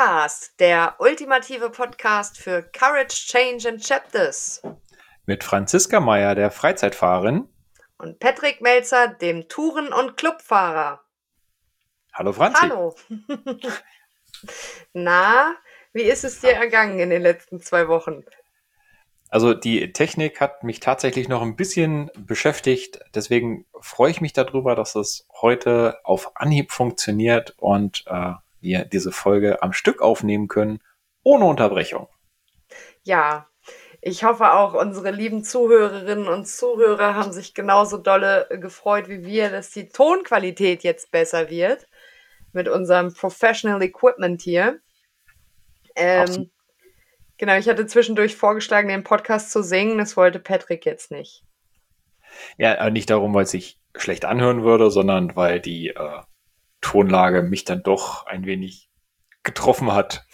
Gridcast, der ultimative Podcast für Courage, Change and Chapters. Mit Franziska Meyer, der Freizeitfahrerin. Und Patrick Melzer, dem Touren- und Clubfahrer. Hallo Franzi. Hallo. Na, wie ist es dir ergangen in den letzten zwei Wochen? Also die Technik hat mich tatsächlich noch ein bisschen beschäftigt. Deswegen freue ich mich darüber, dass es heute auf Anhieb funktioniert und äh, wir diese Folge am Stück aufnehmen können, ohne Unterbrechung. Ja, ich hoffe auch, unsere lieben Zuhörerinnen und Zuhörer haben sich genauso dolle gefreut wie wir, dass die Tonqualität jetzt besser wird mit unserem Professional Equipment hier. Ähm, genau, ich hatte zwischendurch vorgeschlagen, den Podcast zu singen. Das wollte Patrick jetzt nicht. Ja, nicht darum, weil es sich schlecht anhören würde, sondern weil die äh, Tonlage mich dann doch ein wenig getroffen hat.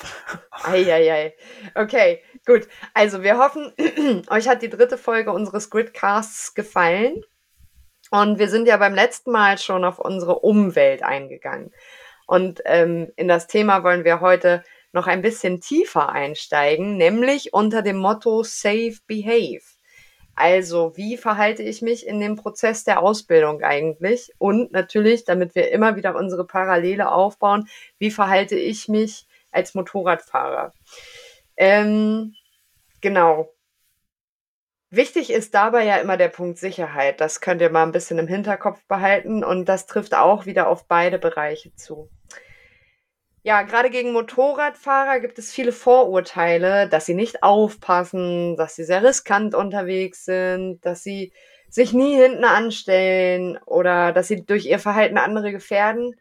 Eieiei. Okay, gut. Also wir hoffen, euch hat die dritte Folge unseres Gridcasts gefallen. Und wir sind ja beim letzten Mal schon auf unsere Umwelt eingegangen. Und ähm, in das Thema wollen wir heute noch ein bisschen tiefer einsteigen, nämlich unter dem Motto Safe Behave. Also, wie verhalte ich mich in dem Prozess der Ausbildung eigentlich? Und natürlich, damit wir immer wieder unsere Parallele aufbauen, wie verhalte ich mich als Motorradfahrer? Ähm, genau. Wichtig ist dabei ja immer der Punkt Sicherheit. Das könnt ihr mal ein bisschen im Hinterkopf behalten und das trifft auch wieder auf beide Bereiche zu. Ja, gerade gegen Motorradfahrer gibt es viele Vorurteile, dass sie nicht aufpassen, dass sie sehr riskant unterwegs sind, dass sie sich nie hinten anstellen oder dass sie durch ihr Verhalten andere gefährden.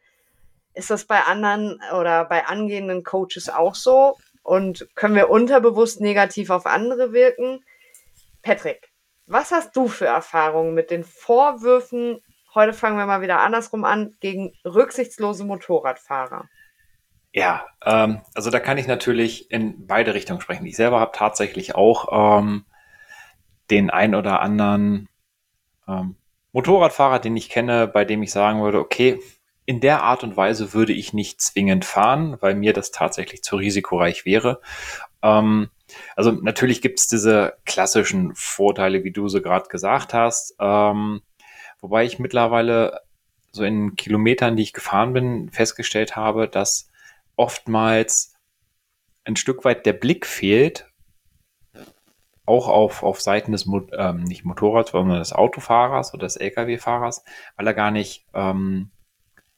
Ist das bei anderen oder bei angehenden Coaches auch so? Und können wir unterbewusst negativ auf andere wirken? Patrick, was hast du für Erfahrungen mit den Vorwürfen, heute fangen wir mal wieder andersrum an, gegen rücksichtslose Motorradfahrer? Ja, ähm, also da kann ich natürlich in beide Richtungen sprechen. Ich selber habe tatsächlich auch ähm, den ein oder anderen ähm, Motorradfahrer, den ich kenne, bei dem ich sagen würde, okay, in der Art und Weise würde ich nicht zwingend fahren, weil mir das tatsächlich zu risikoreich wäre. Ähm, also natürlich gibt es diese klassischen Vorteile, wie du so gerade gesagt hast, ähm, wobei ich mittlerweile so in Kilometern, die ich gefahren bin, festgestellt habe, dass oftmals ein Stück weit der Blick fehlt, auch auf, auf Seiten des ähm, nicht Motorrads, sondern des Autofahrers oder des Lkw-Fahrers, weil er gar nicht ähm,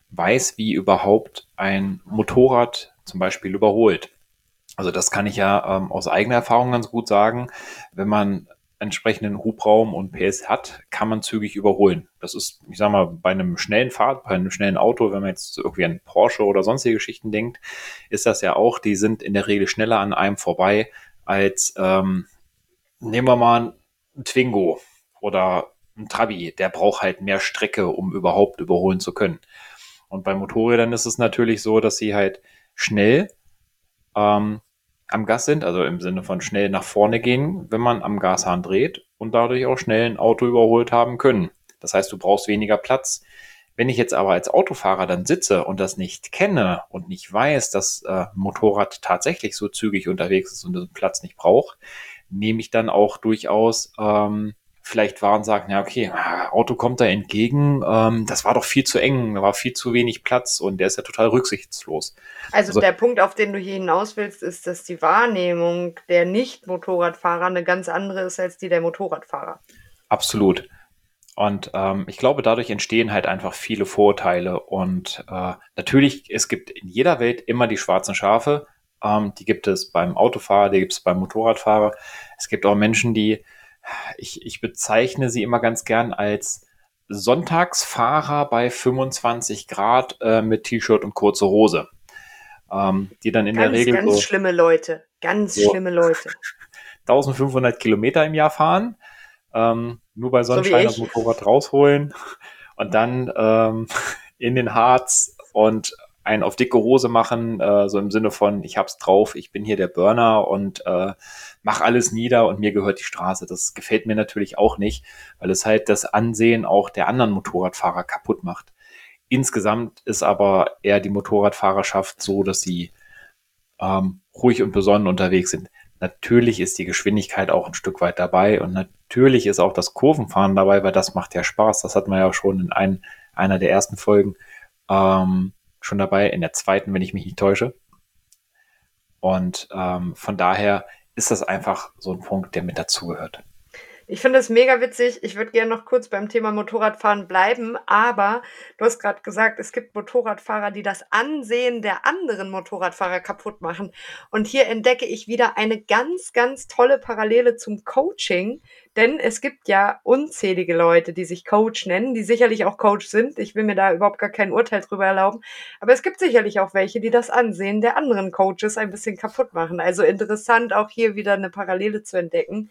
weiß, wie überhaupt ein Motorrad zum Beispiel überholt. Also das kann ich ja ähm, aus eigener Erfahrung ganz gut sagen. Wenn man entsprechenden Hubraum und PS hat, kann man zügig überholen. Das ist, ich sag mal, bei einem schnellen Fahrt, bei einem schnellen Auto, wenn man jetzt irgendwie an Porsche oder sonstige Geschichten denkt, ist das ja auch, die sind in der Regel schneller an einem vorbei als, ähm, nehmen wir mal ein Twingo oder ein Trabi, der braucht halt mehr Strecke, um überhaupt überholen zu können. Und bei Motorrädern ist es natürlich so, dass sie halt schnell ähm, am Gas sind, also im Sinne von schnell nach vorne gehen, wenn man am Gashahn dreht und dadurch auch schnell ein Auto überholt haben können. Das heißt, du brauchst weniger Platz. Wenn ich jetzt aber als Autofahrer dann sitze und das nicht kenne und nicht weiß, dass äh, Motorrad tatsächlich so zügig unterwegs ist und den Platz nicht braucht, nehme ich dann auch durchaus ähm, vielleicht waren sagen, ja, okay, Auto kommt da entgegen, ähm, das war doch viel zu eng, da war viel zu wenig Platz und der ist ja total rücksichtslos. Also, also der Punkt, auf den du hier hinaus willst, ist, dass die Wahrnehmung der Nicht-Motorradfahrer eine ganz andere ist als die der Motorradfahrer. Absolut. Und ähm, ich glaube, dadurch entstehen halt einfach viele Vorurteile. Und äh, natürlich, es gibt in jeder Welt immer die schwarzen Schafe. Ähm, die gibt es beim Autofahrer, die gibt es beim Motorradfahrer. Es gibt auch Menschen, die ich, ich bezeichne sie immer ganz gern als Sonntagsfahrer bei 25 Grad äh, mit T-Shirt und kurze Hose. Ähm, die dann in ganz, der Regel. Ganz so, schlimme Leute. Ganz so schlimme Leute. 1500 Kilometer im Jahr fahren, ähm, nur bei Sonnenschein so das Motorrad rausholen und dann ähm, in den Harz und einen auf dicke Hose machen, äh, so im Sinne von, ich hab's drauf, ich bin hier der Burner und äh, mach alles nieder und mir gehört die Straße. Das gefällt mir natürlich auch nicht, weil es halt das Ansehen auch der anderen Motorradfahrer kaputt macht. Insgesamt ist aber eher die Motorradfahrerschaft so, dass sie ähm, ruhig und besonnen unterwegs sind. Natürlich ist die Geschwindigkeit auch ein Stück weit dabei und natürlich ist auch das Kurvenfahren dabei, weil das macht ja Spaß. Das hat man ja schon in ein, einer der ersten Folgen ähm, schon dabei, in der zweiten, wenn ich mich nicht täusche. Und ähm, von daher ist das einfach so ein Punkt, der mit dazugehört. Ich finde es mega witzig. Ich würde gerne noch kurz beim Thema Motorradfahren bleiben, aber du hast gerade gesagt, es gibt Motorradfahrer, die das Ansehen der anderen Motorradfahrer kaputt machen. Und hier entdecke ich wieder eine ganz, ganz tolle Parallele zum Coaching, denn es gibt ja unzählige Leute, die sich Coach nennen, die sicherlich auch Coach sind. Ich will mir da überhaupt gar kein Urteil drüber erlauben. Aber es gibt sicherlich auch welche, die das Ansehen der anderen Coaches ein bisschen kaputt machen. Also interessant, auch hier wieder eine Parallele zu entdecken.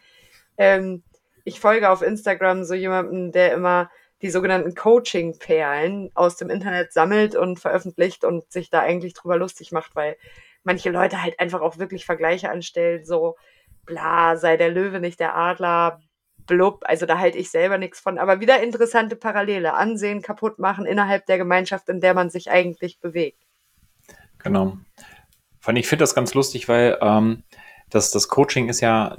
Ähm, ich folge auf Instagram so jemanden, der immer die sogenannten Coaching-Perlen aus dem Internet sammelt und veröffentlicht und sich da eigentlich drüber lustig macht, weil manche Leute halt einfach auch wirklich Vergleiche anstellen, so bla, sei der Löwe nicht der Adler, blub, also da halte ich selber nichts von, aber wieder interessante Parallele, ansehen, kaputt machen innerhalb der Gemeinschaft, in der man sich eigentlich bewegt. Genau. Ich finde das ganz lustig, weil ähm, das, das Coaching ist ja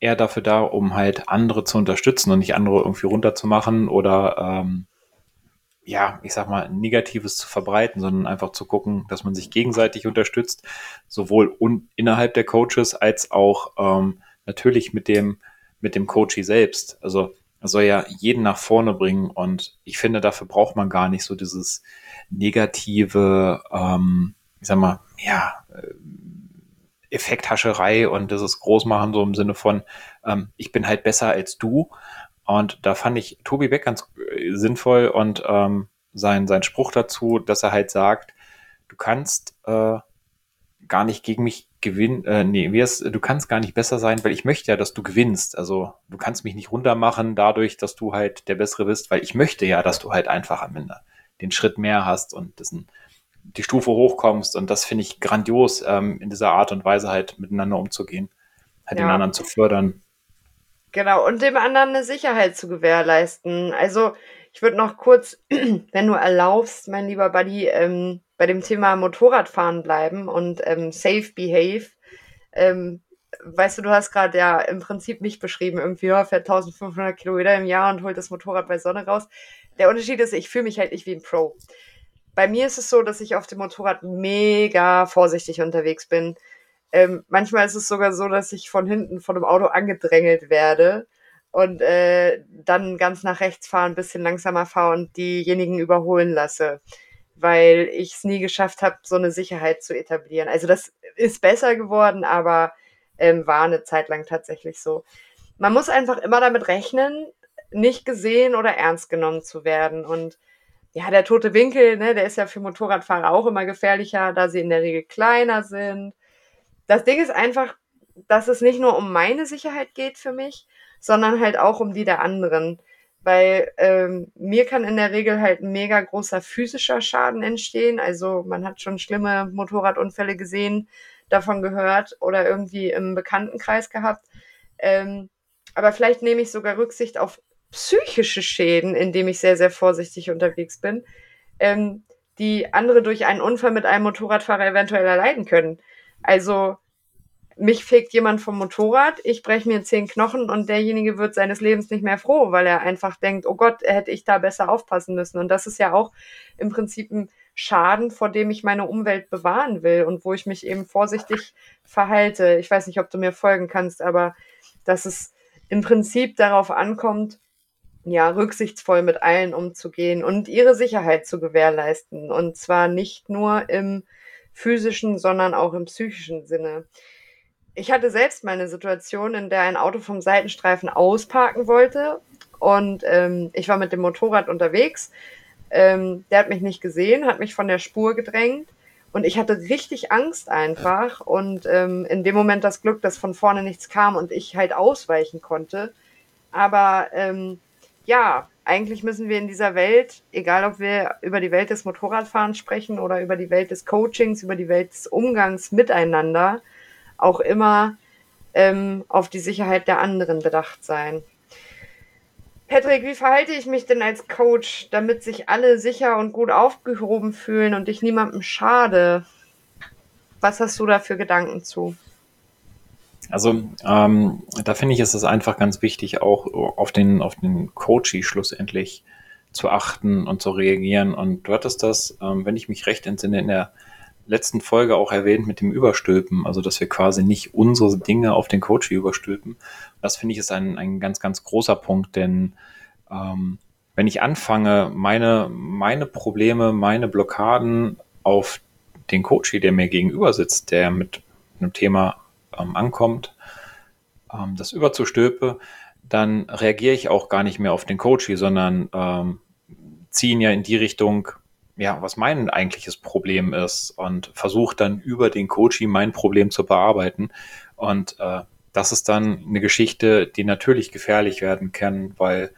eher dafür da, um halt andere zu unterstützen und nicht andere irgendwie runterzumachen oder ähm, ja, ich sag mal, Negatives zu verbreiten, sondern einfach zu gucken, dass man sich gegenseitig unterstützt, sowohl un innerhalb der Coaches als auch ähm, natürlich mit dem, mit dem Coachie selbst. Also er soll ja jeden nach vorne bringen und ich finde, dafür braucht man gar nicht so dieses negative, ähm, ich sag mal, ja, äh, Effekthascherei und dieses Großmachen so im Sinne von, ähm, ich bin halt besser als du. Und da fand ich Tobi Beck ganz äh, sinnvoll und ähm, sein, sein Spruch dazu, dass er halt sagt, du kannst äh, gar nicht gegen mich gewinnen, äh, nee, du kannst gar nicht besser sein, weil ich möchte ja, dass du gewinnst. Also du kannst mich nicht runtermachen dadurch, dass du halt der Bessere bist, weil ich möchte ja, dass du halt einfach am Ende den Schritt mehr hast und das ein die Stufe hochkommst. Und das finde ich grandios, ähm, in dieser Art und Weise halt miteinander umzugehen, halt ja. den anderen zu fördern. Genau, und dem anderen eine Sicherheit zu gewährleisten. Also ich würde noch kurz, wenn du erlaubst, mein lieber Buddy, ähm, bei dem Thema Motorradfahren bleiben und ähm, Safe Behave. Ähm, weißt du, du hast gerade ja im Prinzip mich beschrieben, irgendwie ja, fährt 1500 Kilometer im Jahr und holt das Motorrad bei Sonne raus. Der Unterschied ist, ich fühle mich halt nicht wie ein Pro. Bei mir ist es so, dass ich auf dem Motorrad mega vorsichtig unterwegs bin. Ähm, manchmal ist es sogar so, dass ich von hinten von einem Auto angedrängelt werde und äh, dann ganz nach rechts fahre, ein bisschen langsamer fahre und diejenigen überholen lasse, weil ich es nie geschafft habe, so eine Sicherheit zu etablieren. Also das ist besser geworden, aber ähm, war eine Zeit lang tatsächlich so. Man muss einfach immer damit rechnen, nicht gesehen oder ernst genommen zu werden und ja, der tote Winkel, ne, der ist ja für Motorradfahrer auch immer gefährlicher, da sie in der Regel kleiner sind. Das Ding ist einfach, dass es nicht nur um meine Sicherheit geht für mich, sondern halt auch um die der anderen. Weil ähm, mir kann in der Regel halt ein mega großer physischer Schaden entstehen. Also man hat schon schlimme Motorradunfälle gesehen, davon gehört oder irgendwie im Bekanntenkreis gehabt. Ähm, aber vielleicht nehme ich sogar Rücksicht auf psychische Schäden, indem ich sehr, sehr vorsichtig unterwegs bin, ähm, die andere durch einen Unfall mit einem Motorradfahrer eventuell erleiden können. Also mich fegt jemand vom Motorrad, ich breche mir zehn Knochen und derjenige wird seines Lebens nicht mehr froh, weil er einfach denkt, oh Gott, hätte ich da besser aufpassen müssen. Und das ist ja auch im Prinzip ein Schaden, vor dem ich meine Umwelt bewahren will und wo ich mich eben vorsichtig verhalte. Ich weiß nicht, ob du mir folgen kannst, aber dass es im Prinzip darauf ankommt, ja, rücksichtsvoll mit allen umzugehen und ihre Sicherheit zu gewährleisten. Und zwar nicht nur im physischen, sondern auch im psychischen Sinne. Ich hatte selbst mal eine Situation, in der ein Auto vom Seitenstreifen ausparken wollte und ähm, ich war mit dem Motorrad unterwegs. Ähm, der hat mich nicht gesehen, hat mich von der Spur gedrängt und ich hatte richtig Angst einfach und ähm, in dem Moment das Glück, dass von vorne nichts kam und ich halt ausweichen konnte. Aber ähm, ja, eigentlich müssen wir in dieser Welt, egal ob wir über die Welt des Motorradfahrens sprechen oder über die Welt des Coachings, über die Welt des Umgangs miteinander, auch immer ähm, auf die Sicherheit der anderen bedacht sein. Patrick, wie verhalte ich mich denn als Coach, damit sich alle sicher und gut aufgehoben fühlen und ich niemandem schade? Was hast du da für Gedanken zu? Also ähm, da finde ich, ist es einfach ganz wichtig, auch auf den, auf den Coachy schlussendlich zu achten und zu reagieren. Und du hattest das, ähm, wenn ich mich recht entsinne, in der letzten Folge auch erwähnt mit dem Überstülpen, also dass wir quasi nicht unsere Dinge auf den Coachy überstülpen. Das finde ich ist ein, ein ganz, ganz großer Punkt, denn ähm, wenn ich anfange, meine, meine Probleme, meine Blockaden auf den Coachy, der mir gegenüber sitzt, der mit einem Thema ähm, ankommt, ähm, das überzustülpe, dann reagiere ich auch gar nicht mehr auf den Coachy, sondern ähm, ziehe ihn ja in die Richtung, ja, was mein eigentliches Problem ist und versuche dann über den Coachy mein Problem zu bearbeiten. Und äh, das ist dann eine Geschichte, die natürlich gefährlich werden kann, weil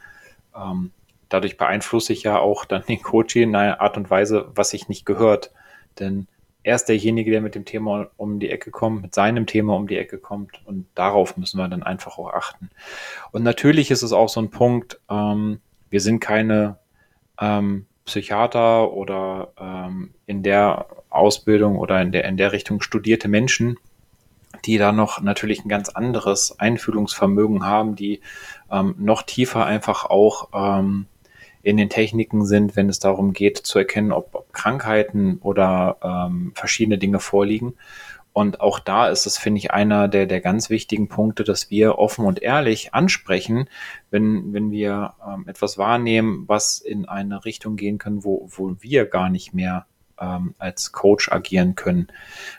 ähm, dadurch beeinflusse ich ja auch dann den Coachy in einer Art und Weise, was sich nicht gehört. Denn er ist derjenige, der mit dem Thema um die Ecke kommt, mit seinem Thema um die Ecke kommt und darauf müssen wir dann einfach auch achten. Und natürlich ist es auch so ein Punkt, ähm, wir sind keine ähm, Psychiater oder ähm, in der Ausbildung oder in der, in der Richtung studierte Menschen, die da noch natürlich ein ganz anderes Einfühlungsvermögen haben, die ähm, noch tiefer einfach auch ähm, in den Techniken sind, wenn es darum geht zu erkennen, ob, ob Krankheiten oder ähm, verschiedene Dinge vorliegen. Und auch da ist es, finde ich, einer der, der ganz wichtigen Punkte, dass wir offen und ehrlich ansprechen, wenn, wenn wir ähm, etwas wahrnehmen, was in eine Richtung gehen kann, wo, wo wir gar nicht mehr ähm, als Coach agieren können.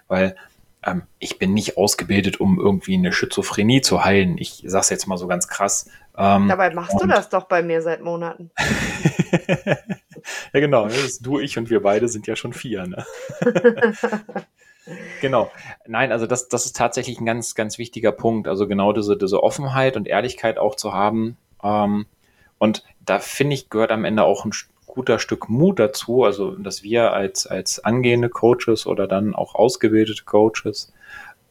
Weil ähm, ich bin nicht ausgebildet, um irgendwie eine Schizophrenie zu heilen. Ich sage es jetzt mal so ganz krass. Ähm, Dabei machst du das doch bei mir seit Monaten. ja, genau. du, ich und wir beide sind ja schon vier. Ne? genau. Nein, also das, das ist tatsächlich ein ganz, ganz wichtiger Punkt. Also genau diese, diese Offenheit und Ehrlichkeit auch zu haben. Ähm, und da finde ich, gehört am Ende auch ein guter Stück Mut dazu, also dass wir als, als angehende Coaches oder dann auch ausgebildete Coaches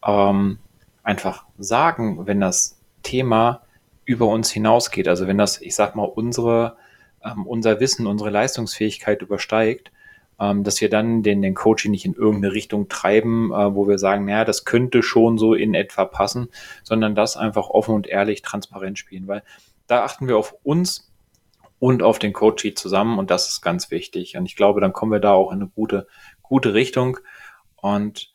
ähm, einfach sagen, wenn das Thema über uns hinausgeht, also wenn das, ich sag mal, unsere, ähm, unser Wissen, unsere Leistungsfähigkeit übersteigt, ähm, dass wir dann den, den Coaching nicht in irgendeine Richtung treiben, äh, wo wir sagen, naja, das könnte schon so in etwa passen, sondern das einfach offen und ehrlich, transparent spielen, weil da achten wir auf uns und auf den Code-Sheet zusammen und das ist ganz wichtig. Und ich glaube, dann kommen wir da auch in eine gute, gute Richtung. Und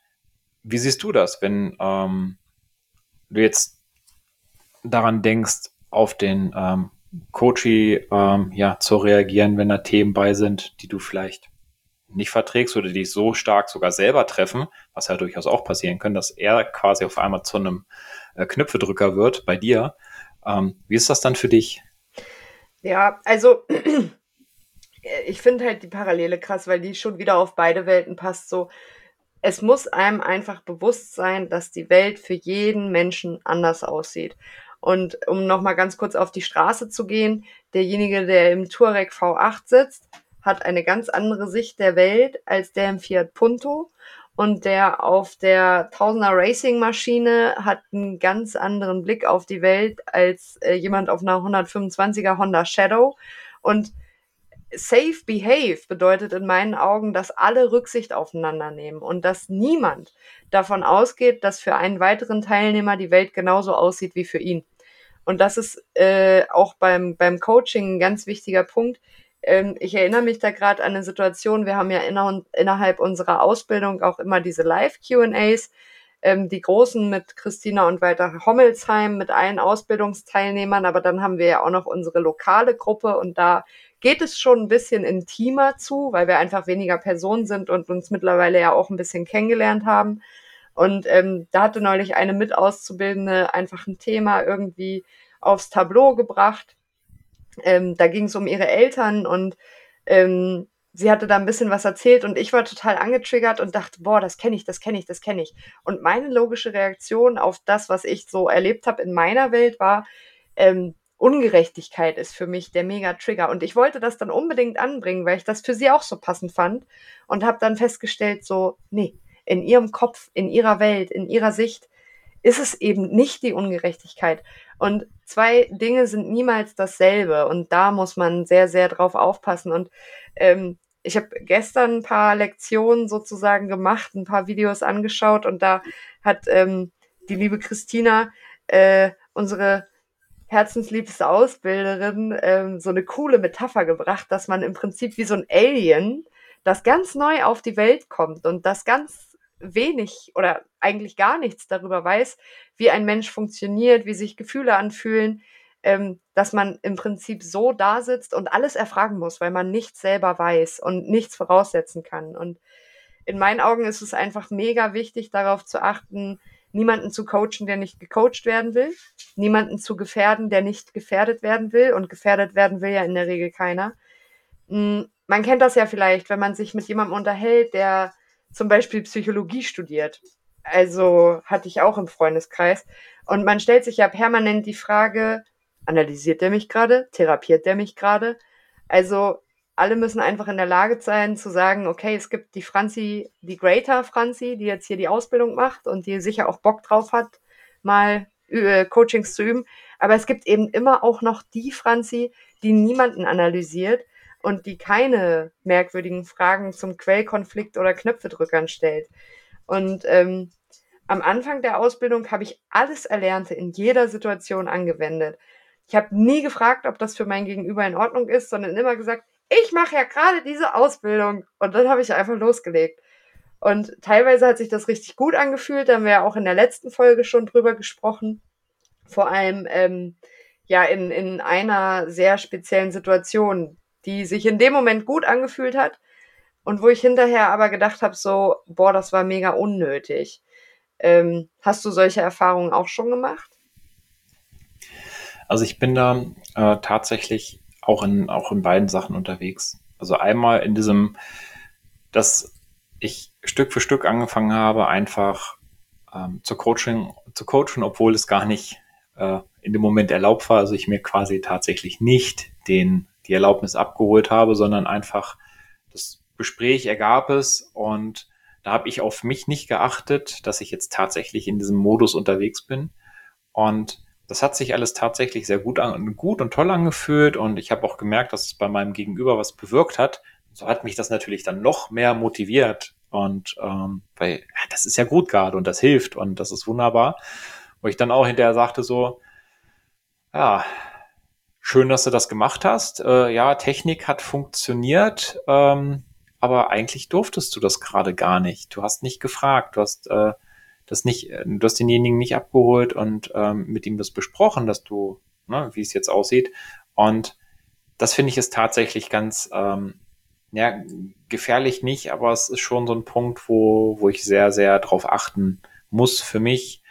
wie siehst du das, wenn ähm, du jetzt daran denkst, auf den ähm, Coachy ähm, ja, zu reagieren, wenn da Themen bei sind, die du vielleicht nicht verträgst oder die so stark sogar selber treffen, was ja durchaus auch passieren kann, dass er quasi auf einmal zu einem äh, Knöpfedrücker wird bei dir. Ähm, wie ist das dann für dich? Ja, also ich finde halt die Parallele krass, weil die schon wieder auf beide Welten passt. So, es muss einem einfach bewusst sein, dass die Welt für jeden Menschen anders aussieht. Und um nochmal ganz kurz auf die Straße zu gehen, derjenige, der im Touareg V8 sitzt, hat eine ganz andere Sicht der Welt als der im Fiat Punto. Und der auf der Tausender Racing Maschine hat einen ganz anderen Blick auf die Welt als äh, jemand auf einer 125er Honda Shadow. Und Safe Behave bedeutet in meinen Augen, dass alle Rücksicht aufeinander nehmen und dass niemand davon ausgeht, dass für einen weiteren Teilnehmer die Welt genauso aussieht wie für ihn. Und das ist äh, auch beim, beim Coaching ein ganz wichtiger Punkt. Ähm, ich erinnere mich da gerade an eine Situation, wir haben ja inner innerhalb unserer Ausbildung auch immer diese Live-QAs, ähm, die großen mit Christina und Walter Hommelsheim, mit allen Ausbildungsteilnehmern, aber dann haben wir ja auch noch unsere lokale Gruppe und da geht es schon ein bisschen intimer zu, weil wir einfach weniger Personen sind und uns mittlerweile ja auch ein bisschen kennengelernt haben. Und ähm, da hatte neulich eine Mitauszubildende einfach ein Thema irgendwie aufs Tableau gebracht ähm, da ging es um ihre Eltern und ähm, sie hatte da ein bisschen was erzählt und ich war total angetriggert und dachte, boah, das kenne ich, das kenne ich, das kenne ich. Und meine logische Reaktion auf das, was ich so erlebt habe in meiner Welt, war, ähm, Ungerechtigkeit ist für mich der Mega-Trigger. Und ich wollte das dann unbedingt anbringen, weil ich das für sie auch so passend fand und habe dann festgestellt, so, nee, in ihrem Kopf, in ihrer Welt, in ihrer Sicht ist es eben nicht die Ungerechtigkeit. Und zwei Dinge sind niemals dasselbe. Und da muss man sehr, sehr drauf aufpassen. Und ähm, ich habe gestern ein paar Lektionen sozusagen gemacht, ein paar Videos angeschaut und da hat ähm, die liebe Christina, äh, unsere herzensliebste Ausbilderin, ähm, so eine coole Metapher gebracht, dass man im Prinzip wie so ein Alien, das ganz neu auf die Welt kommt und das ganz wenig oder eigentlich gar nichts darüber weiß, wie ein Mensch funktioniert, wie sich Gefühle anfühlen, ähm, dass man im Prinzip so da sitzt und alles erfragen muss, weil man nichts selber weiß und nichts voraussetzen kann. Und in meinen Augen ist es einfach mega wichtig, darauf zu achten, niemanden zu coachen, der nicht gecoacht werden will, niemanden zu gefährden, der nicht gefährdet werden will. Und gefährdet werden will ja in der Regel keiner. Hm, man kennt das ja vielleicht, wenn man sich mit jemandem unterhält, der zum Beispiel Psychologie studiert. Also hatte ich auch im Freundeskreis. Und man stellt sich ja permanent die Frage, analysiert der mich gerade? Therapiert der mich gerade? Also alle müssen einfach in der Lage sein zu sagen, okay, es gibt die Franzi, die Greater Franzi, die jetzt hier die Ausbildung macht und die sicher auch Bock drauf hat, mal äh, Coachings zu üben. Aber es gibt eben immer auch noch die Franzi, die niemanden analysiert und die keine merkwürdigen Fragen zum Quellkonflikt oder Knöpfedrückern stellt. Und ähm, am Anfang der Ausbildung habe ich alles Erlernte in jeder Situation angewendet. Ich habe nie gefragt, ob das für mein Gegenüber in Ordnung ist, sondern immer gesagt, ich mache ja gerade diese Ausbildung. Und dann habe ich einfach losgelegt. Und teilweise hat sich das richtig gut angefühlt. Da haben wir ja auch in der letzten Folge schon drüber gesprochen. Vor allem ähm, ja in, in einer sehr speziellen Situation, die sich in dem Moment gut angefühlt hat. Und wo ich hinterher aber gedacht habe, so, boah, das war mega unnötig. Ähm, hast du solche Erfahrungen auch schon gemacht? Also ich bin da äh, tatsächlich auch in, auch in beiden Sachen unterwegs. Also einmal in diesem, dass ich Stück für Stück angefangen habe, einfach ähm, zu coaching, zu coachen, obwohl es gar nicht äh, in dem Moment erlaubt war. Also ich mir quasi tatsächlich nicht den, die Erlaubnis abgeholt habe, sondern einfach das Gespräch ergab es und da habe ich auf mich nicht geachtet, dass ich jetzt tatsächlich in diesem Modus unterwegs bin. Und das hat sich alles tatsächlich sehr gut, an, gut und toll angefühlt und ich habe auch gemerkt, dass es bei meinem Gegenüber was bewirkt hat. So hat mich das natürlich dann noch mehr motiviert und ähm, weil das ist ja gut gerade und das hilft und das ist wunderbar. Wo ich dann auch hinterher sagte so, ja, schön, dass du das gemacht hast. Äh, ja, Technik hat funktioniert, ähm, aber eigentlich durftest du das gerade gar nicht. Du hast nicht gefragt, du hast äh, das nicht, äh, du hast denjenigen nicht abgeholt und ähm, mit ihm das besprochen, dass du, ne, wie es jetzt aussieht. Und das finde ich ist tatsächlich ganz, ähm, ja, gefährlich nicht, aber es ist schon so ein Punkt, wo, wo ich sehr, sehr drauf achten muss für mich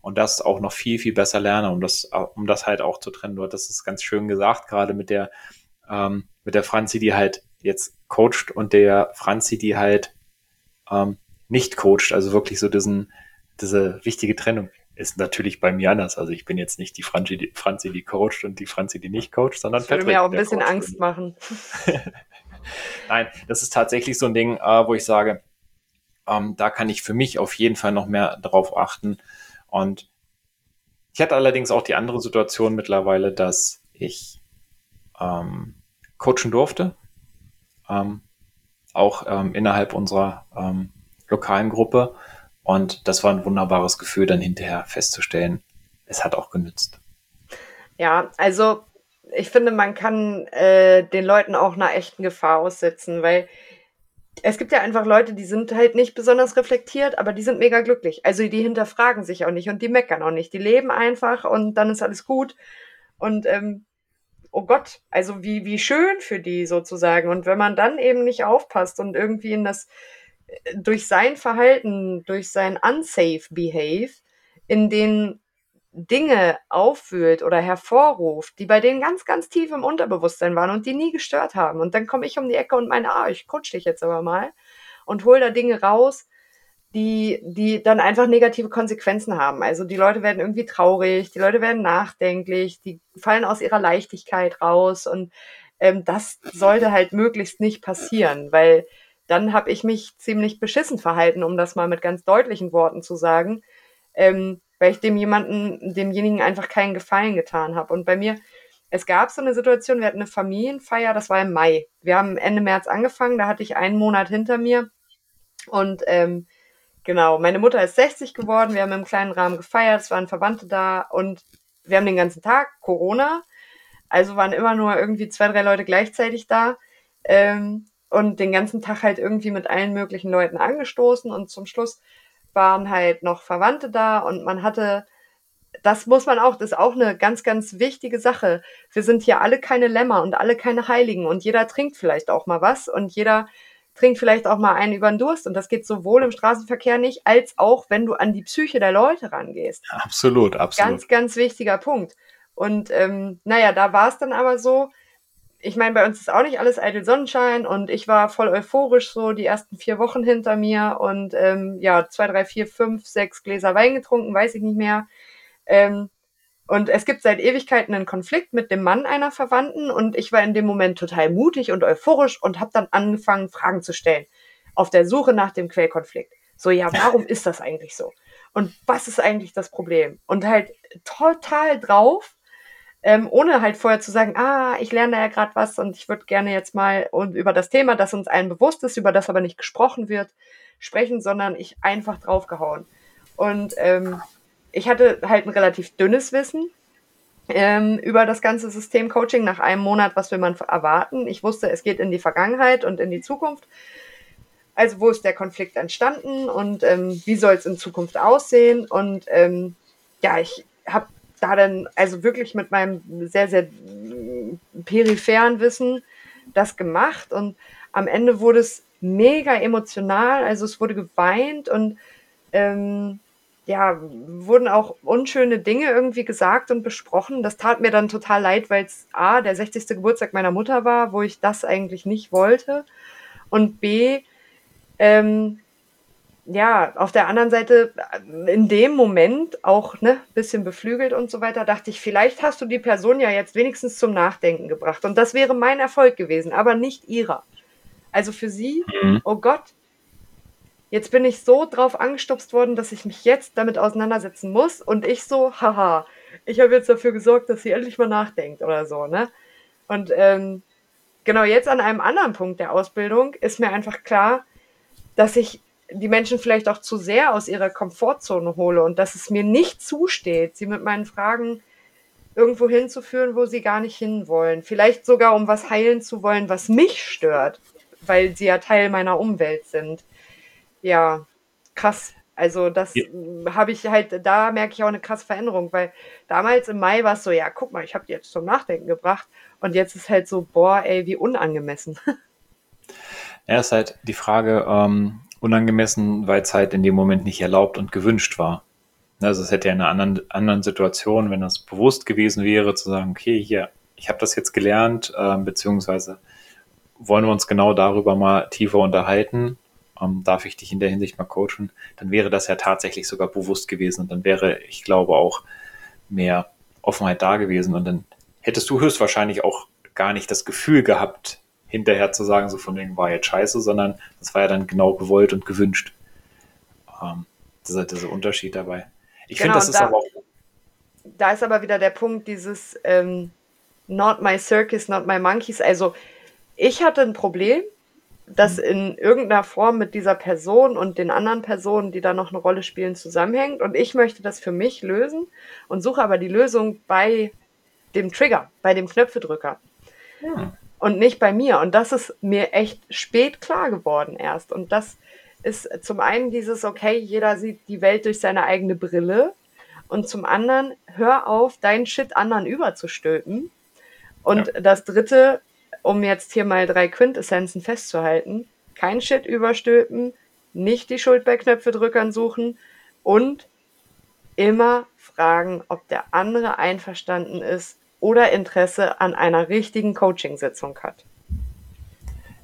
und das auch noch viel, viel besser lerne, um das, um das halt auch zu trennen. Du hattest es ganz schön gesagt, gerade mit der, ähm, mit der Franzi, die halt jetzt coacht und der Franzi, die halt ähm, nicht coacht, also wirklich so diesen, diese wichtige Trennung ist natürlich bei mir anders. Also ich bin jetzt nicht die Franzi, die, Franzi, die coacht und die Franzi, die nicht coacht, sondern das würde mir auch ein bisschen Coach Angst machen. Nein, das ist tatsächlich so ein Ding, äh, wo ich sage, ähm, da kann ich für mich auf jeden Fall noch mehr drauf achten. Und ich hatte allerdings auch die andere Situation mittlerweile, dass ich ähm, coachen durfte, ähm, auch ähm, innerhalb unserer ähm, lokalen Gruppe und das war ein wunderbares Gefühl, dann hinterher festzustellen, es hat auch genützt. Ja, also ich finde, man kann äh, den Leuten auch einer echten Gefahr aussetzen, weil es gibt ja einfach Leute, die sind halt nicht besonders reflektiert, aber die sind mega glücklich. Also die hinterfragen sich auch nicht und die meckern auch nicht. Die leben einfach und dann ist alles gut. Und ähm, oh Gott, also wie, wie schön für die sozusagen. Und wenn man dann eben nicht aufpasst und irgendwie in das durch sein Verhalten, durch sein unsafe Behave, in den Dinge aufwühlt oder hervorruft, die bei denen ganz, ganz tief im Unterbewusstsein waren und die nie gestört haben. Und dann komme ich um die Ecke und meine, ah, ich coach dich jetzt aber mal und hole da Dinge raus, die, die dann einfach negative Konsequenzen haben. Also die Leute werden irgendwie traurig, die Leute werden nachdenklich, die fallen aus ihrer Leichtigkeit raus und ähm, das sollte halt möglichst nicht passieren, weil dann habe ich mich ziemlich beschissen verhalten, um das mal mit ganz deutlichen Worten zu sagen, ähm, weil ich dem jemanden, demjenigen einfach keinen Gefallen getan habe. Und bei mir es gab so eine Situation, wir hatten eine Familienfeier, das war im Mai. Wir haben Ende März angefangen, da hatte ich einen Monat hinter mir. Und ähm, genau, meine Mutter ist 60 geworden, wir haben im kleinen Rahmen gefeiert, es waren Verwandte da und wir haben den ganzen Tag Corona. Also waren immer nur irgendwie zwei, drei Leute gleichzeitig da. Ähm, und den ganzen Tag halt irgendwie mit allen möglichen Leuten angestoßen und zum Schluss waren halt noch Verwandte da und man hatte, das muss man auch, das ist auch eine ganz, ganz wichtige Sache. Wir sind hier alle keine Lämmer und alle keine Heiligen und jeder trinkt vielleicht auch mal was und jeder trinkt vielleicht auch mal einen über den Durst und das geht sowohl im Straßenverkehr nicht, als auch wenn du an die Psyche der Leute rangehst. Absolut, absolut. Ganz, ganz wichtiger Punkt. Und ähm, naja, da war es dann aber so, ich meine, bei uns ist auch nicht alles eitel Sonnenschein und ich war voll euphorisch so die ersten vier Wochen hinter mir und ähm, ja, zwei, drei, vier, fünf, sechs Gläser Wein getrunken, weiß ich nicht mehr. Ähm, und es gibt seit Ewigkeiten einen Konflikt mit dem Mann einer Verwandten und ich war in dem Moment total mutig und euphorisch und habe dann angefangen, Fragen zu stellen. Auf der Suche nach dem Quellkonflikt. So, ja, warum ist das eigentlich so? Und was ist eigentlich das Problem? Und halt total drauf ähm, ohne halt vorher zu sagen, ah, ich lerne ja gerade was und ich würde gerne jetzt mal über das Thema, das uns allen bewusst ist, über das aber nicht gesprochen wird, sprechen, sondern ich einfach draufgehauen. Und ähm, ich hatte halt ein relativ dünnes Wissen ähm, über das ganze System Coaching nach einem Monat, was will man erwarten. Ich wusste, es geht in die Vergangenheit und in die Zukunft. Also wo ist der Konflikt entstanden und ähm, wie soll es in Zukunft aussehen? Und ähm, ja, ich habe da dann also wirklich mit meinem sehr, sehr peripheren Wissen das gemacht und am Ende wurde es mega emotional, also es wurde geweint und ähm, ja, wurden auch unschöne Dinge irgendwie gesagt und besprochen. Das tat mir dann total leid, weil es A, der 60. Geburtstag meiner Mutter war, wo ich das eigentlich nicht wollte. Und B, ähm, ja, auf der anderen Seite, in dem Moment auch ne, bisschen beflügelt und so weiter, dachte ich, vielleicht hast du die Person ja jetzt wenigstens zum Nachdenken gebracht. Und das wäre mein Erfolg gewesen, aber nicht ihrer. Also für sie, mhm. oh Gott, jetzt bin ich so drauf angestupst worden, dass ich mich jetzt damit auseinandersetzen muss. Und ich so, haha, ich habe jetzt dafür gesorgt, dass sie endlich mal nachdenkt oder so, ne? Und ähm, genau jetzt an einem anderen Punkt der Ausbildung ist mir einfach klar, dass ich die Menschen vielleicht auch zu sehr aus ihrer Komfortzone hole und dass es mir nicht zusteht, sie mit meinen Fragen irgendwo hinzuführen, wo sie gar nicht hinwollen. Vielleicht sogar, um was heilen zu wollen, was mich stört, weil sie ja Teil meiner Umwelt sind. Ja, krass. Also das ja. habe ich halt, da merke ich auch eine krasse Veränderung, weil damals im Mai war es so, ja, guck mal, ich habe die jetzt zum Nachdenken gebracht und jetzt ist halt so, boah, ey, wie unangemessen. Ja, ist halt die Frage, ähm, unangemessen, weil halt in dem Moment nicht erlaubt und gewünscht war. Also es hätte ja in einer anderen, anderen Situation, wenn das bewusst gewesen wäre, zu sagen, okay, hier, ich habe das jetzt gelernt, äh, beziehungsweise wollen wir uns genau darüber mal tiefer unterhalten, ähm, darf ich dich in der Hinsicht mal coachen, dann wäre das ja tatsächlich sogar bewusst gewesen und dann wäre, ich glaube, auch mehr Offenheit da gewesen und dann hättest du höchstwahrscheinlich auch gar nicht das Gefühl gehabt, hinterher zu sagen, so von wegen war jetzt scheiße, sondern das war ja dann genau gewollt und gewünscht. Ähm, dieser, dieser Unterschied dabei. Ich genau, finde, das ist da, aber auch. Da ist aber wieder der Punkt, dieses ähm, Not my circus, not my monkeys. Also, ich hatte ein Problem, das mhm. in irgendeiner Form mit dieser Person und den anderen Personen, die da noch eine Rolle spielen, zusammenhängt. Und ich möchte das für mich lösen und suche aber die Lösung bei dem Trigger, bei dem Knöpfedrücker. Ja und nicht bei mir. Und das ist mir echt spät klar geworden erst. Und das ist zum einen dieses, okay, jeder sieht die Welt durch seine eigene Brille. Und zum anderen, hör auf, deinen Shit anderen überzustülpen. Und ja. das dritte, um jetzt hier mal drei Quintessenzen festzuhalten, kein Shit überstülpen, nicht die Schuld bei Knöpfedrückern suchen und immer fragen, ob der andere einverstanden ist, oder Interesse an einer richtigen Coaching-Sitzung hat.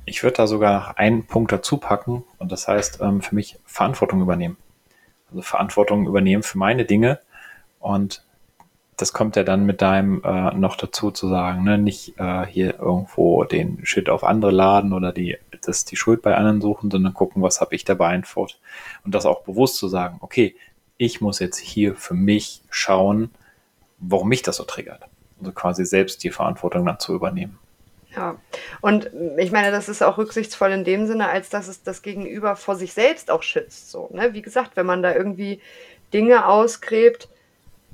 Ich würde da sogar einen Punkt dazu packen und das heißt ähm, für mich Verantwortung übernehmen. Also Verantwortung übernehmen für meine Dinge und das kommt ja dann mit deinem äh, noch dazu zu sagen, ne? nicht äh, hier irgendwo den Shit auf andere laden oder die, das, die Schuld bei anderen suchen, sondern gucken, was habe ich da beeinflusst. Und das auch bewusst zu sagen, okay, ich muss jetzt hier für mich schauen, warum mich das so triggert. Also quasi selbst die Verantwortung dann zu übernehmen. Ja, und ich meine, das ist auch rücksichtsvoll in dem Sinne, als dass es das Gegenüber vor sich selbst auch schützt. So, ne? Wie gesagt, wenn man da irgendwie Dinge ausgräbt,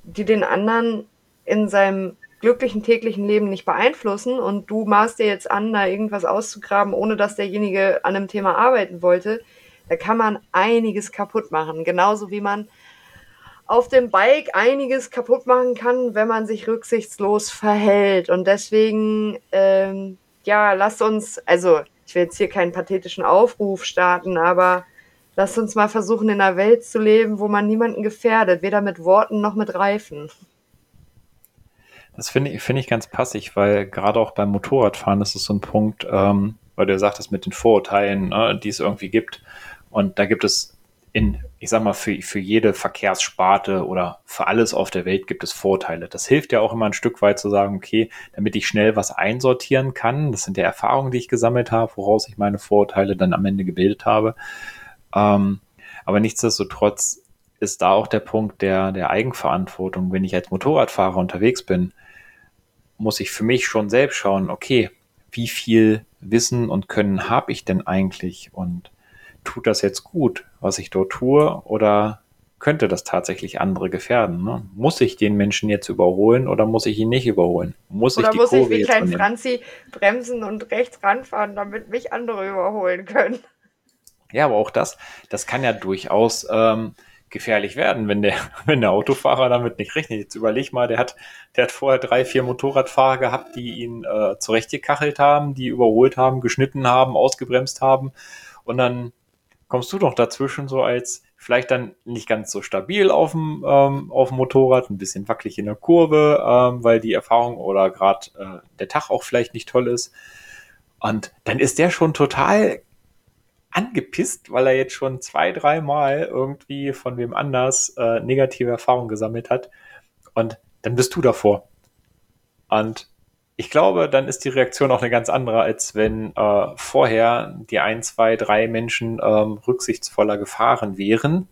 die den anderen in seinem glücklichen täglichen Leben nicht beeinflussen und du maßt dir jetzt an, da irgendwas auszugraben, ohne dass derjenige an einem Thema arbeiten wollte, da kann man einiges kaputt machen. Genauso wie man auf dem Bike einiges kaputt machen kann, wenn man sich rücksichtslos verhält. Und deswegen, ähm, ja, lasst uns, also ich will jetzt hier keinen pathetischen Aufruf starten, aber lasst uns mal versuchen, in einer Welt zu leben, wo man niemanden gefährdet, weder mit Worten noch mit Reifen. Das finde ich, finde ich ganz passig, weil gerade auch beim Motorradfahren ist es so ein Punkt, ähm, weil du ja sagtest mit den Vorurteilen, ne, die es irgendwie gibt. Und da gibt es in, ich sag mal, für, für jede Verkehrssparte oder für alles auf der Welt gibt es Vorteile. Das hilft ja auch immer ein Stück weit zu sagen, okay, damit ich schnell was einsortieren kann. Das sind ja Erfahrungen, die ich gesammelt habe, woraus ich meine Vorteile dann am Ende gebildet habe. Ähm, aber nichtsdestotrotz ist da auch der Punkt der, der Eigenverantwortung. Wenn ich als Motorradfahrer unterwegs bin, muss ich für mich schon selbst schauen, okay, wie viel Wissen und Können habe ich denn eigentlich und tut das jetzt gut, was ich dort tue, oder könnte das tatsächlich andere gefährden? Ne? Muss ich den Menschen jetzt überholen oder muss ich ihn nicht überholen? Muss oder ich die muss Kurve ich wie klein Franzi bremsen und rechts ranfahren, damit mich andere überholen können? Ja, aber auch das, das kann ja durchaus ähm, gefährlich werden, wenn der, wenn der Autofahrer damit nicht rechnet. Jetzt überleg mal, der hat, der hat vorher drei, vier Motorradfahrer gehabt, die ihn äh, zurechtgekachelt haben, die überholt haben, geschnitten haben, ausgebremst haben. Und dann kommst du doch dazwischen so als vielleicht dann nicht ganz so stabil auf dem, ähm, auf dem Motorrad, ein bisschen wackelig in der Kurve, ähm, weil die Erfahrung oder gerade äh, der Tag auch vielleicht nicht toll ist. Und dann ist der schon total angepisst, weil er jetzt schon zwei, dreimal irgendwie von wem anders äh, negative Erfahrungen gesammelt hat. Und dann bist du davor. Und ich glaube, dann ist die Reaktion auch eine ganz andere, als wenn äh, vorher die ein, zwei, drei Menschen ähm, rücksichtsvoller gefahren wären.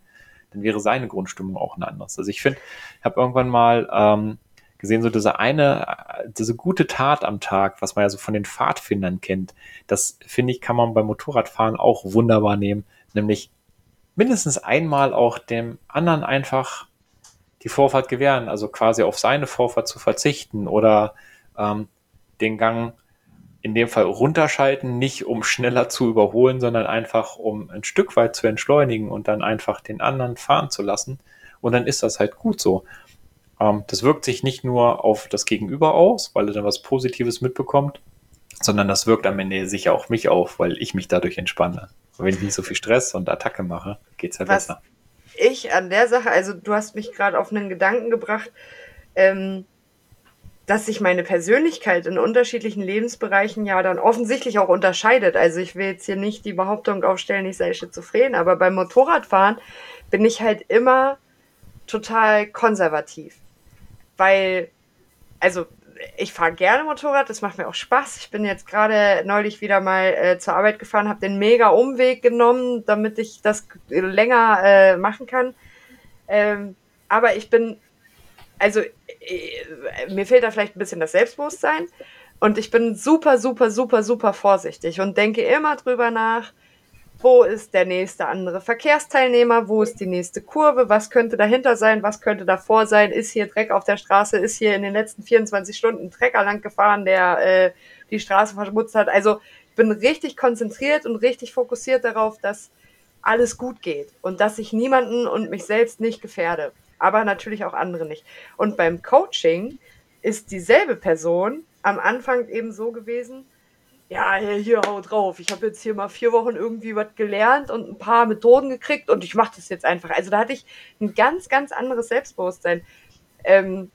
Dann wäre seine Grundstimmung auch eine andere. Also ich finde, ich habe irgendwann mal ähm, gesehen, so diese eine, diese gute Tat am Tag, was man ja so von den Pfadfindern kennt, das finde ich, kann man beim Motorradfahren auch wunderbar nehmen. Nämlich mindestens einmal auch dem anderen einfach die Vorfahrt gewähren, also quasi auf seine Vorfahrt zu verzichten oder ähm, den Gang in dem Fall runterschalten, nicht um schneller zu überholen, sondern einfach um ein Stück weit zu entschleunigen und dann einfach den anderen fahren zu lassen. Und dann ist das halt gut so. Ähm, das wirkt sich nicht nur auf das Gegenüber aus, weil er dann was Positives mitbekommt, sondern das wirkt am Ende sicher auch mich auf, weil ich mich dadurch entspanne. Und wenn ich nicht so viel Stress und Attacke mache, geht es halt was besser. Ich an der Sache, also du hast mich gerade auf einen Gedanken gebracht, ähm, dass sich meine Persönlichkeit in unterschiedlichen Lebensbereichen ja dann offensichtlich auch unterscheidet. Also ich will jetzt hier nicht die Behauptung aufstellen, ich sei schizophren, aber beim Motorradfahren bin ich halt immer total konservativ. Weil, also ich fahre gerne Motorrad, das macht mir auch Spaß. Ich bin jetzt gerade neulich wieder mal äh, zur Arbeit gefahren, habe den mega Umweg genommen, damit ich das länger äh, machen kann. Ähm, aber ich bin also äh, mir fehlt da vielleicht ein bisschen das Selbstbewusstsein. Und ich bin super, super, super, super vorsichtig und denke immer drüber nach, wo ist der nächste andere Verkehrsteilnehmer, wo ist die nächste Kurve, was könnte dahinter sein, was könnte davor sein, ist hier Dreck auf der Straße, ist hier in den letzten 24 Stunden ein Trecker lang gefahren, der äh, die Straße verschmutzt hat. Also ich bin richtig konzentriert und richtig fokussiert darauf, dass alles gut geht und dass ich niemanden und mich selbst nicht gefährde aber natürlich auch andere nicht. Und beim Coaching ist dieselbe Person am Anfang eben so gewesen, ja, hier, hau drauf. Ich habe jetzt hier mal vier Wochen irgendwie was gelernt und ein paar Methoden gekriegt und ich mache das jetzt einfach. Also da hatte ich ein ganz, ganz anderes Selbstbewusstsein. Ähm,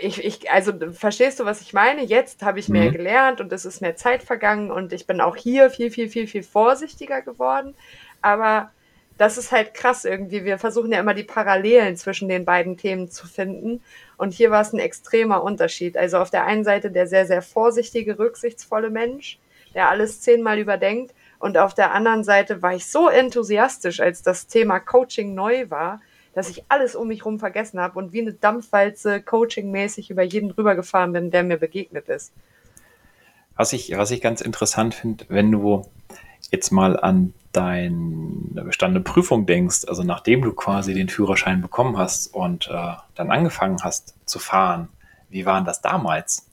ich, ich, also verstehst du, was ich meine? Jetzt habe ich mehr mhm. gelernt und es ist mehr Zeit vergangen und ich bin auch hier viel, viel, viel, viel vorsichtiger geworden. Aber das ist halt krass irgendwie. Wir versuchen ja immer die Parallelen zwischen den beiden Themen zu finden. Und hier war es ein extremer Unterschied. Also auf der einen Seite der sehr, sehr vorsichtige, rücksichtsvolle Mensch, der alles zehnmal überdenkt. Und auf der anderen Seite war ich so enthusiastisch, als das Thema Coaching neu war, dass ich alles um mich rum vergessen habe und wie eine Dampfwalze coachingmäßig über jeden rübergefahren bin, der mir begegnet ist. Was ich, was ich ganz interessant finde, wenn du jetzt mal an deine bestandene Prüfung denkst, also nachdem du quasi den Führerschein bekommen hast und äh, dann angefangen hast zu fahren, wie war das damals?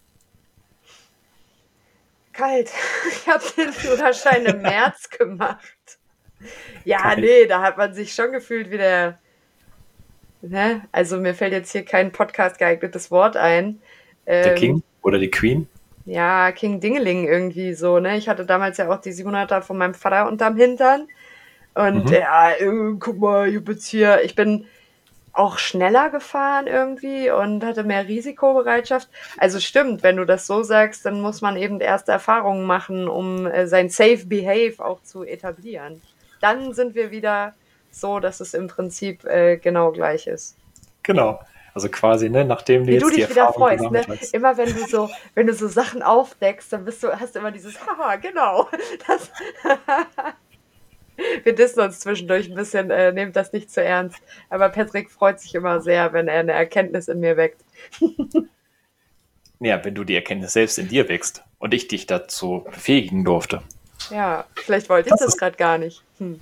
Kalt. Ich habe den Führerschein im März gemacht. Ja, Kalt. nee, da hat man sich schon gefühlt wie der. Ne? Also mir fällt jetzt hier kein Podcast geeignetes Wort ein. Der ähm, King oder die Queen? Ja, King Dingeling irgendwie so, ne? Ich hatte damals ja auch die 700er von meinem Vater unterm Hintern. Und mhm. ja, äh, guck mal, ich bin hier, ich bin auch schneller gefahren irgendwie und hatte mehr Risikobereitschaft. Also stimmt, wenn du das so sagst, dann muss man eben erste Erfahrungen machen, um äh, sein Safe Behave auch zu etablieren. Dann sind wir wieder so, dass es im Prinzip äh, genau gleich ist. Genau. Also quasi, ne, nachdem du Wie jetzt du dich die wieder freust, ne? Immer wenn du so, wenn du so Sachen aufdeckst, dann bist du, hast du immer dieses Haha, genau. Das wir dissen uns zwischendurch ein bisschen, äh, nehmt das nicht zu ernst. Aber Patrick freut sich immer sehr, wenn er eine Erkenntnis in mir weckt. ja, wenn du die Erkenntnis selbst in dir wächst und ich dich dazu befähigen durfte. Ja, vielleicht wollte ich das, das gerade gar nicht. Hm.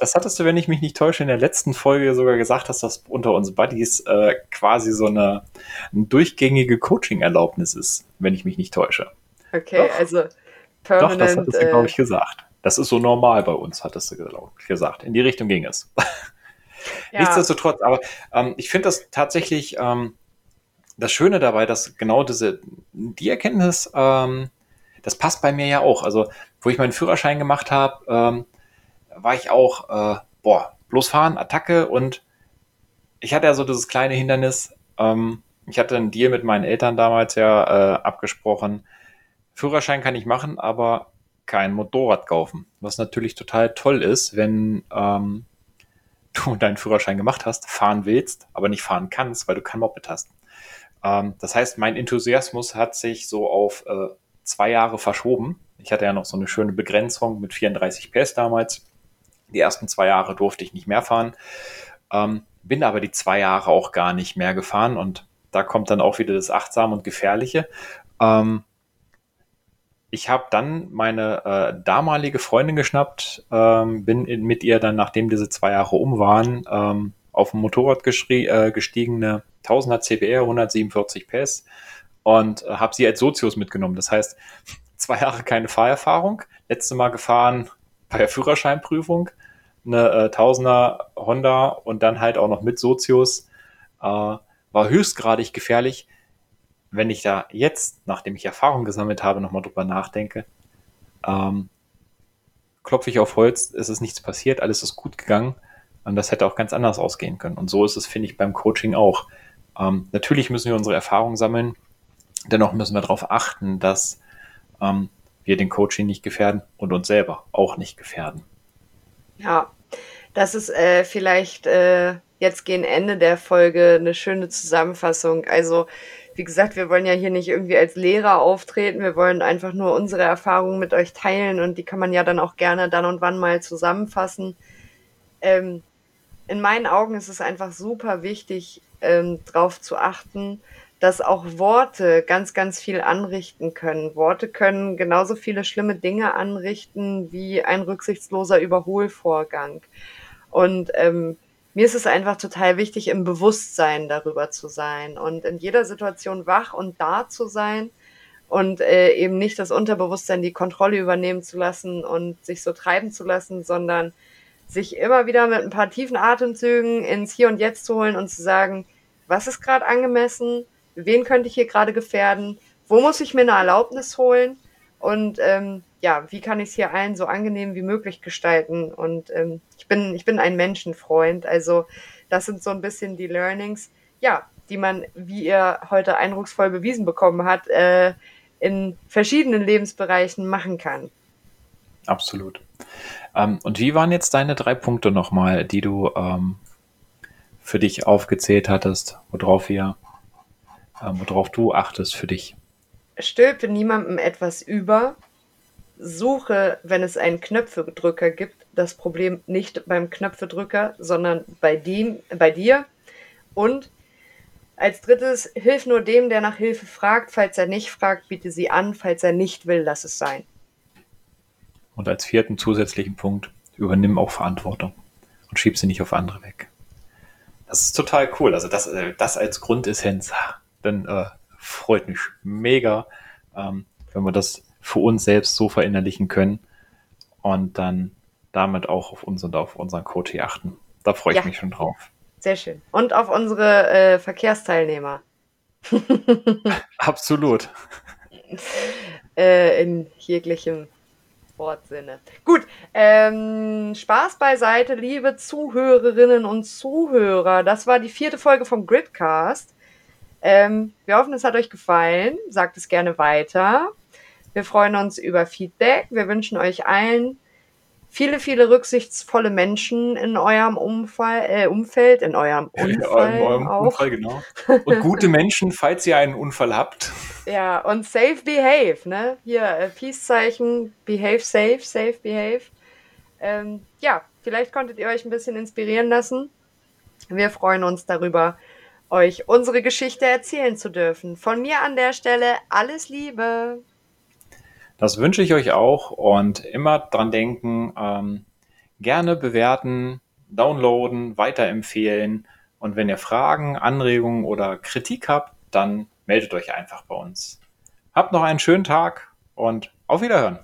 Das hattest du, wenn ich mich nicht täusche, in der letzten Folge sogar gesagt, dass das unter uns Buddies äh, quasi so eine, eine durchgängige Coaching-Erlaubnis ist, wenn ich mich nicht täusche. Okay, Doch. also Permanent, Doch, das hattest du, glaube ich, äh, gesagt. Das ist so normal bei uns, hattest du gesagt. In die Richtung ging es. Ja. Nichtsdestotrotz, aber ähm, ich finde das tatsächlich ähm, das Schöne dabei, dass genau diese, die Erkenntnis, ähm, das passt bei mir ja auch. Also, wo ich meinen Führerschein gemacht habe, ähm, war ich auch, äh, boah, bloß fahren, Attacke und ich hatte ja so dieses kleine Hindernis. Ähm, ich hatte einen Deal mit meinen Eltern damals ja äh, abgesprochen, Führerschein kann ich machen, aber kein Motorrad kaufen. Was natürlich total toll ist, wenn ähm, du deinen Führerschein gemacht hast, fahren willst, aber nicht fahren kannst, weil du kein Moped hast. Ähm, das heißt, mein Enthusiasmus hat sich so auf äh, zwei Jahre verschoben. Ich hatte ja noch so eine schöne Begrenzung mit 34 PS damals. Die ersten zwei Jahre durfte ich nicht mehr fahren. Ähm, bin aber die zwei Jahre auch gar nicht mehr gefahren und da kommt dann auch wieder das Achtsam und Gefährliche. Ähm, ich habe dann meine äh, damalige Freundin geschnappt, ähm, bin in, mit ihr dann, nachdem diese zwei Jahre um waren, ähm, auf ein Motorrad äh, gestiegene 1000er CBR, 147 PS und äh, habe sie als Sozius mitgenommen. Das heißt, zwei Jahre keine Fahrerfahrung, letzte Mal gefahren bei der Führerscheinprüfung, eine äh, 1000er Honda und dann halt auch noch mit Sozius. Äh, war höchstgradig gefährlich wenn ich da jetzt, nachdem ich Erfahrung gesammelt habe, nochmal drüber nachdenke, ähm, klopfe ich auf Holz, es ist nichts passiert, alles ist gut gegangen und das hätte auch ganz anders ausgehen können. Und so ist es, finde ich, beim Coaching auch. Ähm, natürlich müssen wir unsere Erfahrung sammeln, dennoch müssen wir darauf achten, dass ähm, wir den Coaching nicht gefährden und uns selber auch nicht gefährden. Ja, das ist äh, vielleicht äh, jetzt gegen Ende der Folge eine schöne Zusammenfassung. Also wie gesagt, wir wollen ja hier nicht irgendwie als Lehrer auftreten, wir wollen einfach nur unsere Erfahrungen mit euch teilen und die kann man ja dann auch gerne dann und wann mal zusammenfassen. Ähm, in meinen Augen ist es einfach super wichtig, ähm, darauf zu achten, dass auch Worte ganz, ganz viel anrichten können. Worte können genauso viele schlimme Dinge anrichten wie ein rücksichtsloser Überholvorgang. Und ähm, mir ist es einfach total wichtig, im Bewusstsein darüber zu sein und in jeder Situation wach und da zu sein und äh, eben nicht das Unterbewusstsein die Kontrolle übernehmen zu lassen und sich so treiben zu lassen, sondern sich immer wieder mit ein paar tiefen Atemzügen ins Hier und Jetzt zu holen und zu sagen, was ist gerade angemessen, wen könnte ich hier gerade gefährden, wo muss ich mir eine Erlaubnis holen und ähm, ja, wie kann ich es hier allen so angenehm wie möglich gestalten? Und ähm, ich bin, ich bin ein Menschenfreund. Also das sind so ein bisschen die Learnings, ja, die man, wie ihr heute eindrucksvoll bewiesen bekommen hat, äh, in verschiedenen Lebensbereichen machen kann. Absolut. Ähm, und wie waren jetzt deine drei Punkte nochmal, die du ähm, für dich aufgezählt hattest, worauf wir, ähm, worauf du achtest für dich? Stülpe niemandem etwas über, suche, wenn es einen Knöpfedrücker gibt, das Problem nicht beim Knöpfedrücker, sondern bei, dem, bei dir. Und als drittes, hilf nur dem, der nach Hilfe fragt. Falls er nicht fragt, biete sie an. Falls er nicht will, lass es sein. Und als vierten zusätzlichen Punkt, übernimm auch Verantwortung und schieb sie nicht auf andere weg. Das ist total cool. Also das, äh, das als Grundessenz, dann äh, freut mich mega, ähm, wenn wir das für uns selbst so verinnerlichen können und dann damit auch auf uns und auf unseren Coach achten. Da freue ich ja. mich schon drauf. Sehr schön. Und auf unsere äh, Verkehrsteilnehmer. Absolut. äh, in jeglichem Wortsinne. Gut, ähm, Spaß beiseite, liebe Zuhörerinnen und Zuhörer. Das war die vierte Folge vom Gridcast. Ähm, wir hoffen, es hat euch gefallen. Sagt es gerne weiter. Wir freuen uns über Feedback. Wir wünschen euch allen viele, viele rücksichtsvolle Menschen in eurem Umfall, äh, Umfeld, in eurem Unfall. in eurem auch. Unfall, genau. Und gute Menschen, falls ihr einen Unfall habt. Ja, und safe behave, ne? Hier, äh, Peace-Zeichen, behave safe, safe behave. Ähm, ja, vielleicht konntet ihr euch ein bisschen inspirieren lassen. Wir freuen uns darüber, euch unsere Geschichte erzählen zu dürfen. Von mir an der Stelle alles Liebe. Das wünsche ich euch auch und immer dran denken, ähm, gerne bewerten, downloaden, weiterempfehlen und wenn ihr Fragen, Anregungen oder Kritik habt, dann meldet euch einfach bei uns. Habt noch einen schönen Tag und auf Wiederhören.